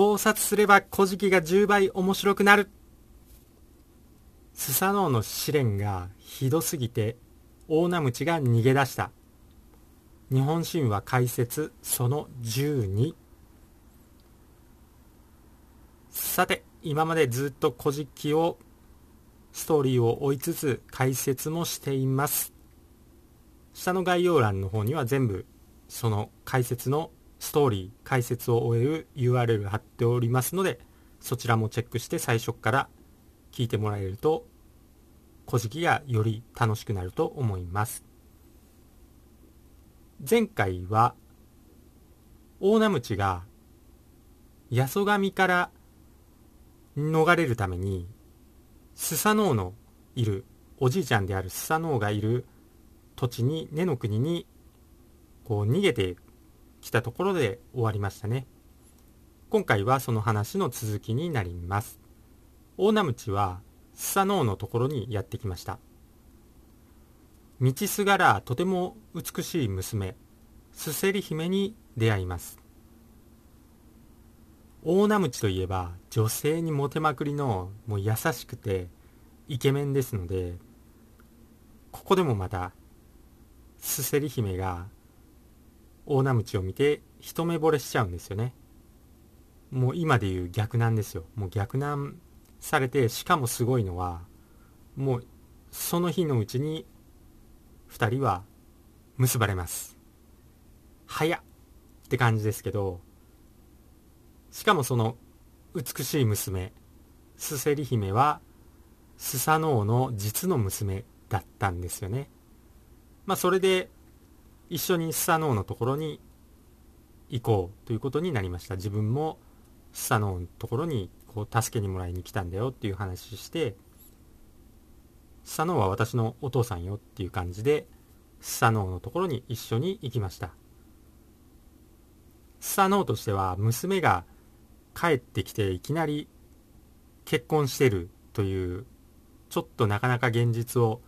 考察すれば古事記が10倍面白くなる。スサノオの試練がひどすぎて大名ムチが逃げ出した。日本神話解説その12さて今までずっと古事記をストーリーを追いつつ解説もしています。下の概要欄の方には全部その解説のストーリー解説を終える URL 貼っておりますのでそちらもチェックして最初から聞いてもらえると古事記がより楽しくなると思います。前回は大名ムチが八十神から逃れるためにスサノオのいるおじいちゃんであるスサノオがいる土地に根の国にこう逃げてきたところで終わりましたね。今回はその話の続きになります。大名ムはスサノオのところにやってきました。道すがらとても美しい娘スセリ姫に出会います。大名ムといえば女性にモテまくりのもう優しくてイケメンですのでここでもまたスセリ姫が大名ムを見て一目惚れしちゃうんですよね。もう今でいう逆難ですよ。もう逆難されてしかもすごいのはもうその日のうちに2人は結ばれます。早っって感じですけどしかもその美しい娘スセリ姫はスサノオの実の娘だったんですよね。まあそれで一緒にスサノオのところに行こうということになりました。自分もスサノオのところにこう助けにもらいに来たんだよっていう話してスサノオは私のお父さんよっていう感じでスサノオのところに一緒に行きました。スサノオとしては娘が帰ってきていきなり結婚してるというちょっとなかなか現実を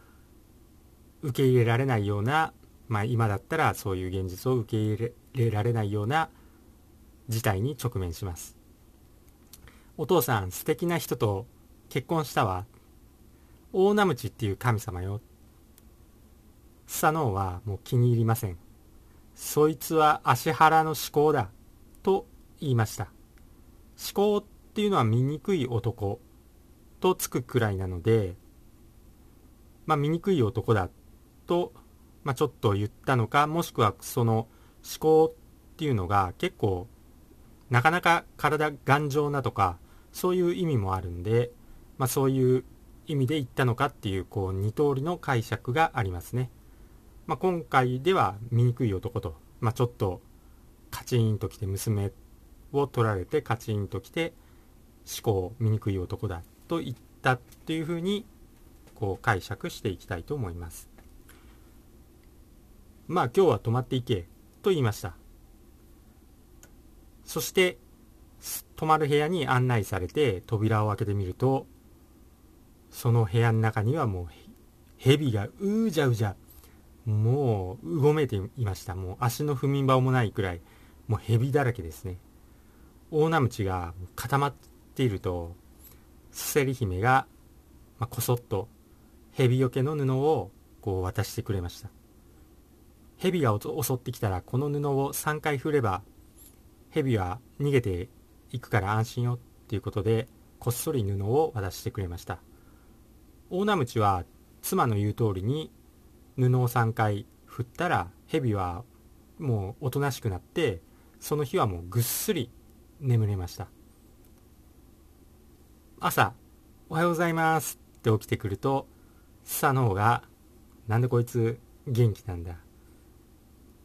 受け入れられないようなまあ今だったらそういう現実を受け入れられないような事態に直面します。お父さん素敵な人と結婚したわ。大名鞭っていう神様よ。スサノオはもう気に入りません。そいつは足原の思考だ。と言いました。思考っていうのは醜い男。とつくくらいなので。まあ醜い男だ。と、まあ、ちょっと言ったのかもしくはその思考っていうのが結構なかなか体頑丈なとかそういう意味もあるんで、まあ、そういう意味で言ったのかっていうこう2通りの解釈がありますね。まあ、今回では醜い男と、まあ、ちょっとカチンときて娘を取られてカチンときて思考醜い男だと言ったっていうふうにこう解釈していきたいと思います。まあ今日は泊まっていけと言いました。そして泊まる部屋に案内されて扉を開けてみるとその部屋の中にはもう蛇がうじゃうじゃもううごめいていました。もう足の踏み場もないくらいもう蛇だらけですね。大名鞭が固まっているとすせり姫が、まあ、こそっと蛇よけの布をこう渡してくれました。蛇が襲ってきたらこの布を3回振れば蛇は逃げて行くから安心よっていうことでこっそり布を渡してくれました。大名鞭は妻の言う通りに布を3回振ったら蛇はもうおとなしくなってその日はもうぐっすり眠れました。朝「おはようございます」って起きてくるとスサノオが「なんでこいつ元気なんだ」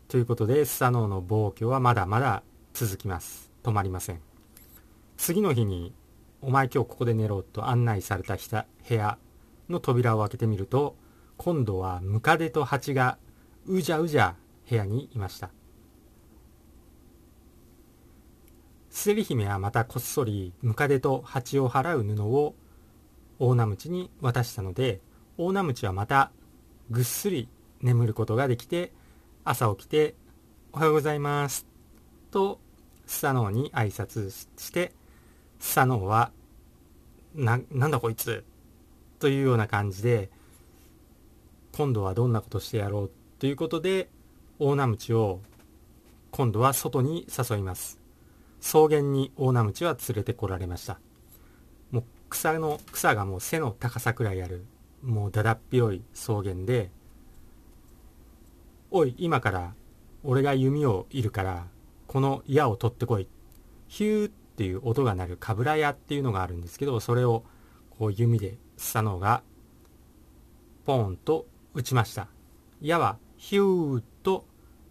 ということでスサノオの暴挙はまだまだ続きます。止まりません。次の日に「お前今日ここで寝ろ」と案内された部屋の扉を開けてみると今度はムカデとハチがうじゃうじゃ部屋にいました。スリ姫はまたこっそりムカデとハチを払う布を大名鞭に渡したので大名鞭はまたぐっすり眠ることができて朝起きて「おはようございます」とスサノオに挨拶してスサノオはななんだこいつ？というような感じで今度はどんなことしてやろう？ということで大ナムチを今度は外に誘います。草原に大ナムチは連れてこられました。もう草の草がもう背の高さくらいあるもうだだっ広い草原でおい今から俺が弓をいるからこの矢を取ってこい。ヒューっていう音が鳴るかぶら矢っていうのがあるんですけどそれをこう弓でスサノオがポーンと打ちました。矢はヒューと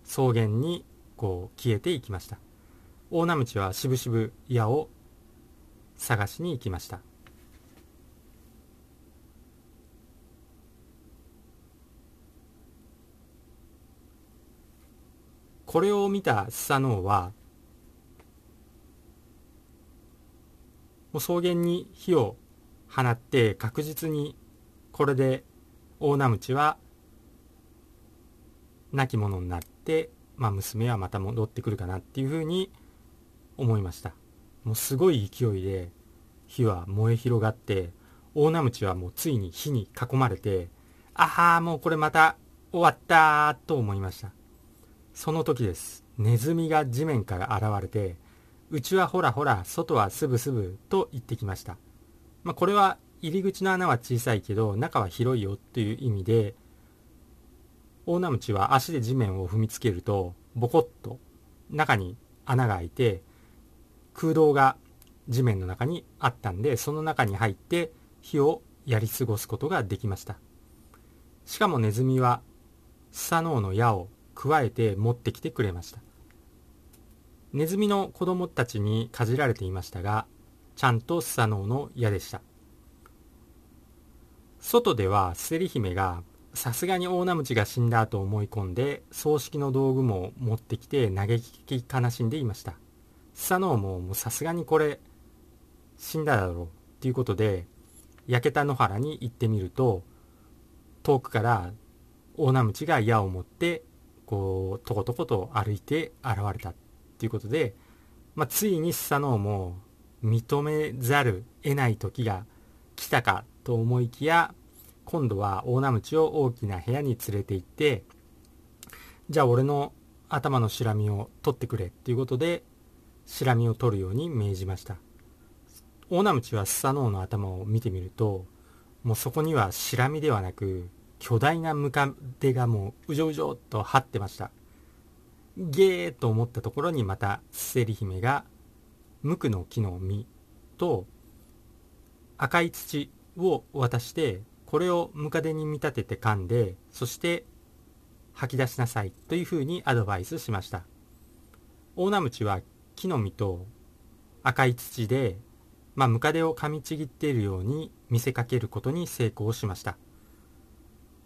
草原にこう消えていきました。大ナムチはしぶしぶ矢を探しに行きました。これを見たスサノオはもう草原に火を放って確実にこれで大ナムチは亡き者になって、まあ、娘はまた戻ってくるかなっていうふうに思いました。もうすごい勢いで火は燃え広がって大ナムチはもうついに火に囲まれてああもうこれまた終わったと思いました。その時です。ネズミが地面から現れてうちはほらほら外はすぶすぶと言ってきました。まあ、これは入り口の穴は小さいけど中は広いよという意味で大ナムチは足で地面を踏みつけるとボコッと中に穴が開いて空洞が地面の中にあったんでその中に入って火をやり過ごすことができました。しかもネズミはスサノオの矢をくわえて持ってきてくれました。ネズミの子供たちにかじられていましたがちゃんとスサノオの矢でした。外ではセリ姫がさすがに大ナムチが死んだと思い込んで葬式の道具も持ってきて嘆き悲しんでいました。スサノオもさすがにこれ死んだだろうっていうことで焼けた野原に行ってみると遠くから大ナムチが矢を持ってこうとことこと歩いて現れたっていうことで、まあ、ついにスサノオも認めざる得ない時が来たかと思いきや今度は大ナムチを大きな部屋に連れて行ってじゃあ俺の頭のシラミを取ってくれっていうことでシラミを取るように命じました。大ナムチはスサノオの頭を見てみるともうそこにはシラミではなく巨大なムカデがもううじょうじょっと張ってました。ゲーと思ったところにまたセリ姫が無垢の木の実と赤い土を渡してこれをムカデに見立てて噛んでそして吐き出しなさいというふうにアドバイスしました。大ナムチは木の実と赤い土で、まあ、ムカデを噛みちぎっているように見せかけることに成功しました。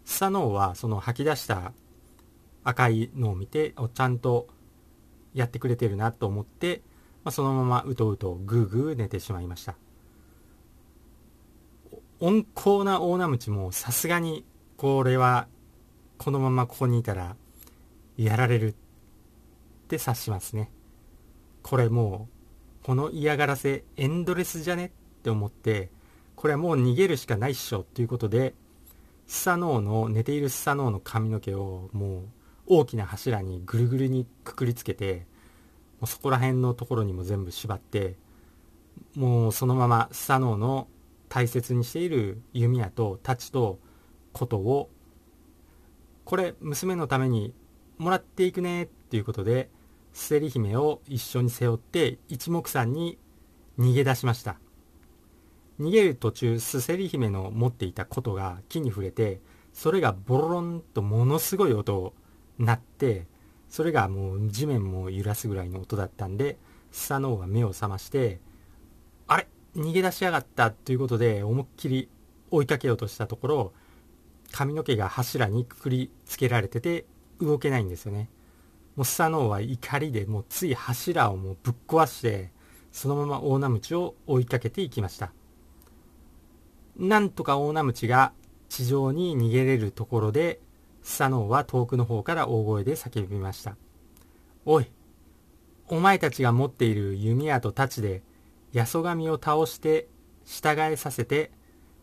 スサノオはその吐き出した赤いのを見てちゃんとやってくれてるなと思ってまあ、そのままうとうとぐーぐー寝てしまいました。温厚な大ナムチもさすがにこれはこのままここにいたらやられるって察しますね。これもうこの嫌がらせエンドレスじゃねって思ってこれはもう逃げるしかないっしょということでスサノオの寝ているスサノオの髪の毛をもう大きな柱にぐるぐるにくくりつけてもうそこら辺のところにも全部縛ってもうそのままスサノオの大切にしている弓矢と太刀と琴をこれ娘のためにもらっていくねっていうことでセリ姫を一緒に背負って一目散に逃げ出しました。逃げる途中スセリ姫の持っていた琴が木に触れてそれがボロロンとものすごい音を鳴ってそれがもう地面も揺らすぐらいの音だったんでスサノオは目を覚ましてあれ逃げ出しやがったということで思いっきり追いかけようとしたところ髪の毛が柱にくくりつけられてて動けないんですよね。もうスサノオは怒りでもうつい柱をもうぶっ壊してそのまま大ナムチを追いかけていきました。なんとか大ナムチが地上に逃げれるところでスサノオは遠くの方から大声で叫びました。おい、お前たちが持っている弓矢と太刀で八十神を倒して従えさせて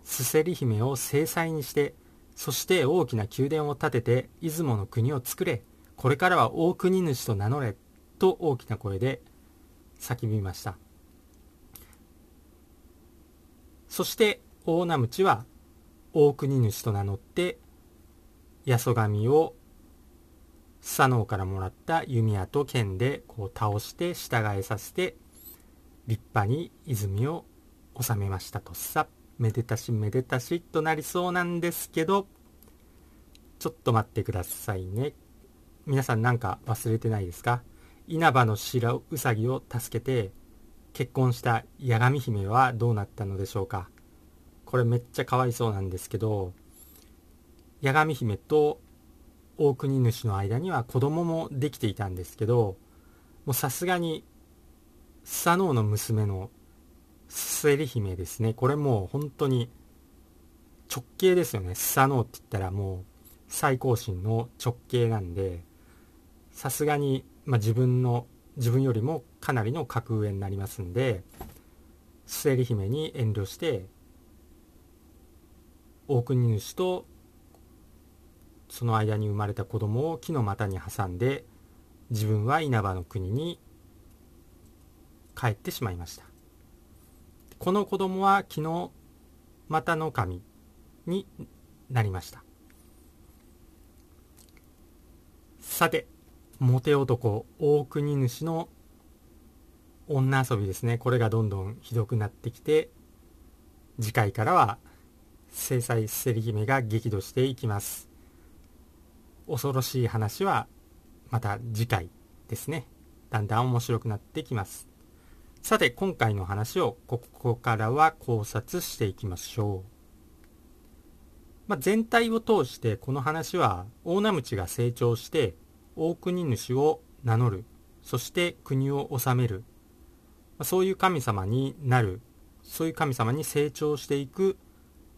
すせり姫を正妻にしてそして大きな宮殿を建てて出雲の国を作れ。これからは大国主と名乗れ。と大きな声で叫びました。そして大名鞭は大国主と名乗って八十神をスサノオからもらった弓矢と剣でこう倒して従えさせて立派に泉を収めましたと。さめでたしめでたしとなりそうなんですけどちょっと待ってくださいね。皆さんなんか忘れてないですか？稲葉の白うさぎを助けて結婚した八神姫はどうなったのでしょうか？これめっちゃかわいそうなんですけど八神姫と大国主の間には子供もできていたんですけどもうさすがにスサノオの娘のスセリ姫ですね。これもう本当に直系ですよね。スサノオって言ったらもう最高神の直系なんでさすがに、まあ、自分の自分よりもかなりの格上になりますんでスセリ姫に遠慮して大国主とその間に生まれた子供を木の股に挟んで自分は稲葉の国に帰ってしまいました。この子供は木の股の神になりました。さてモテ男大国主の女遊びですね。これがどんどんひどくなってきて次回からは制裁せり姫が激怒していきます。恐ろしい話はまた次回ですね。だんだん面白くなってきます。さて今回の話をここからは考察していきましょう、まあ、全体を通してこの話は大名鞭が成長して大国主を名乗る。そして国を治める、ま、そういう神様になる。そういう神様に成長していく。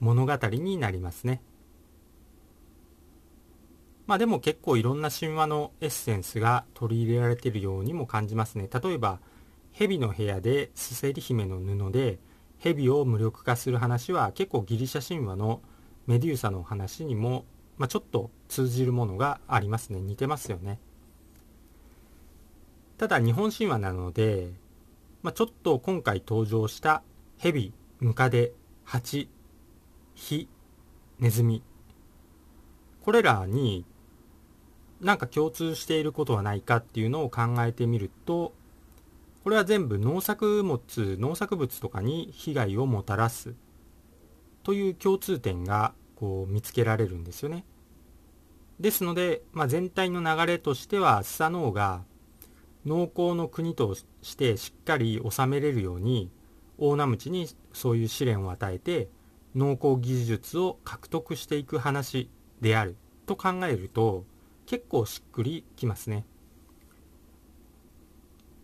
物語になりますね。まあでも結構いろんな神話のエッセンスが取り入れられているようにも感じますね。例えば、蛇の部屋でスセリ姫の布で蛇を無力化する話は結構ギリシャ神話のメデューサの話にも、まあ、ちょっと通じるものがありますね。似てますよね。ただ日本神話なので、まあ、ちょっと今回登場した蛇、ムカデ、ハチ、ヒ、ネズミ。これらになんか共通していることはないかっていうのを考えてみると、これは全部農作物、農作物とかに被害をもたらすという共通点がこう見つけられるんですよね。ですので、まあ、全体の流れとしてはスサノオが農耕の国としてしっかり治めれるように大名鞭にそういう試練を与えて農耕技術を獲得していく話であると考えると結構しっくりきますね。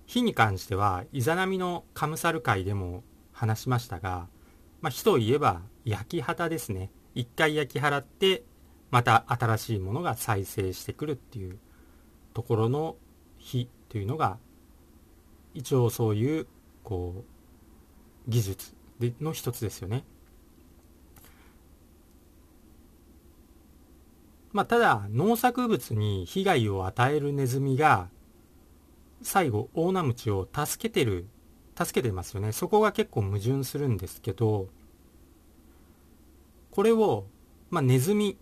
火に関してはイザナミのカムサル会でも話しましたが、まあ、火といえば焼き旗ですね。一回焼き払ってまた新しいものが再生してくるっていうところの火というのが一応そういうこう技術の一つですよね。まあ、ただ農作物に被害を与えるネズミが最後大名鞭を助けてる助けてますよねそこが結構矛盾するんですけどこれを、まあ、ネズミ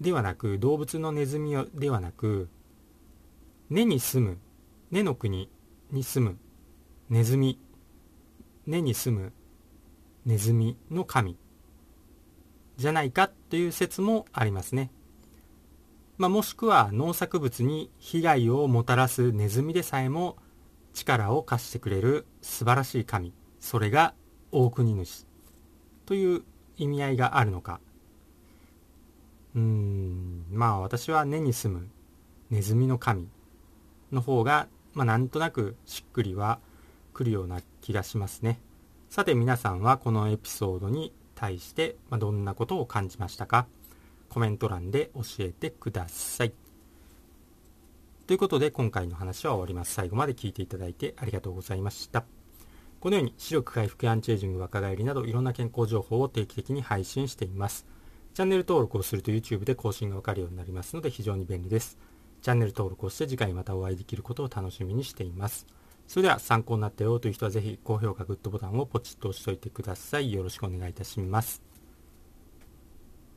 ではなく動物のネズミではなく根に住む根の国に住むネズミ根に住むネズミの神じゃないかという説もありますね。まあ、もしくは農作物に被害をもたらすネズミでさえも力を貸してくれる素晴らしい神それが大国主。という意味合いがあるのか。うーんまあ私は根に住むネズミの神の方がまあなんとなくしっくりはくるような気がしますね。さて皆さんはこのエピソードに対してまどんなことを感じましたか？コメント欄で教えてください。ということで今回の話は終わります。最後まで聞いていただいてありがとうございました。このように視力回復やアンチエイジング若返りなどいろんな健康情報を定期的に配信していますチャンネル登録をすると YouTube で更新がわかるようになりますので非常に便利ですチャンネル登録をして次回またお会いできることを楽しみにしていますそれでは参考になったよという人はぜひ高評価グッドボタンをポチッと押しておいてくださいよろしくお願いいたします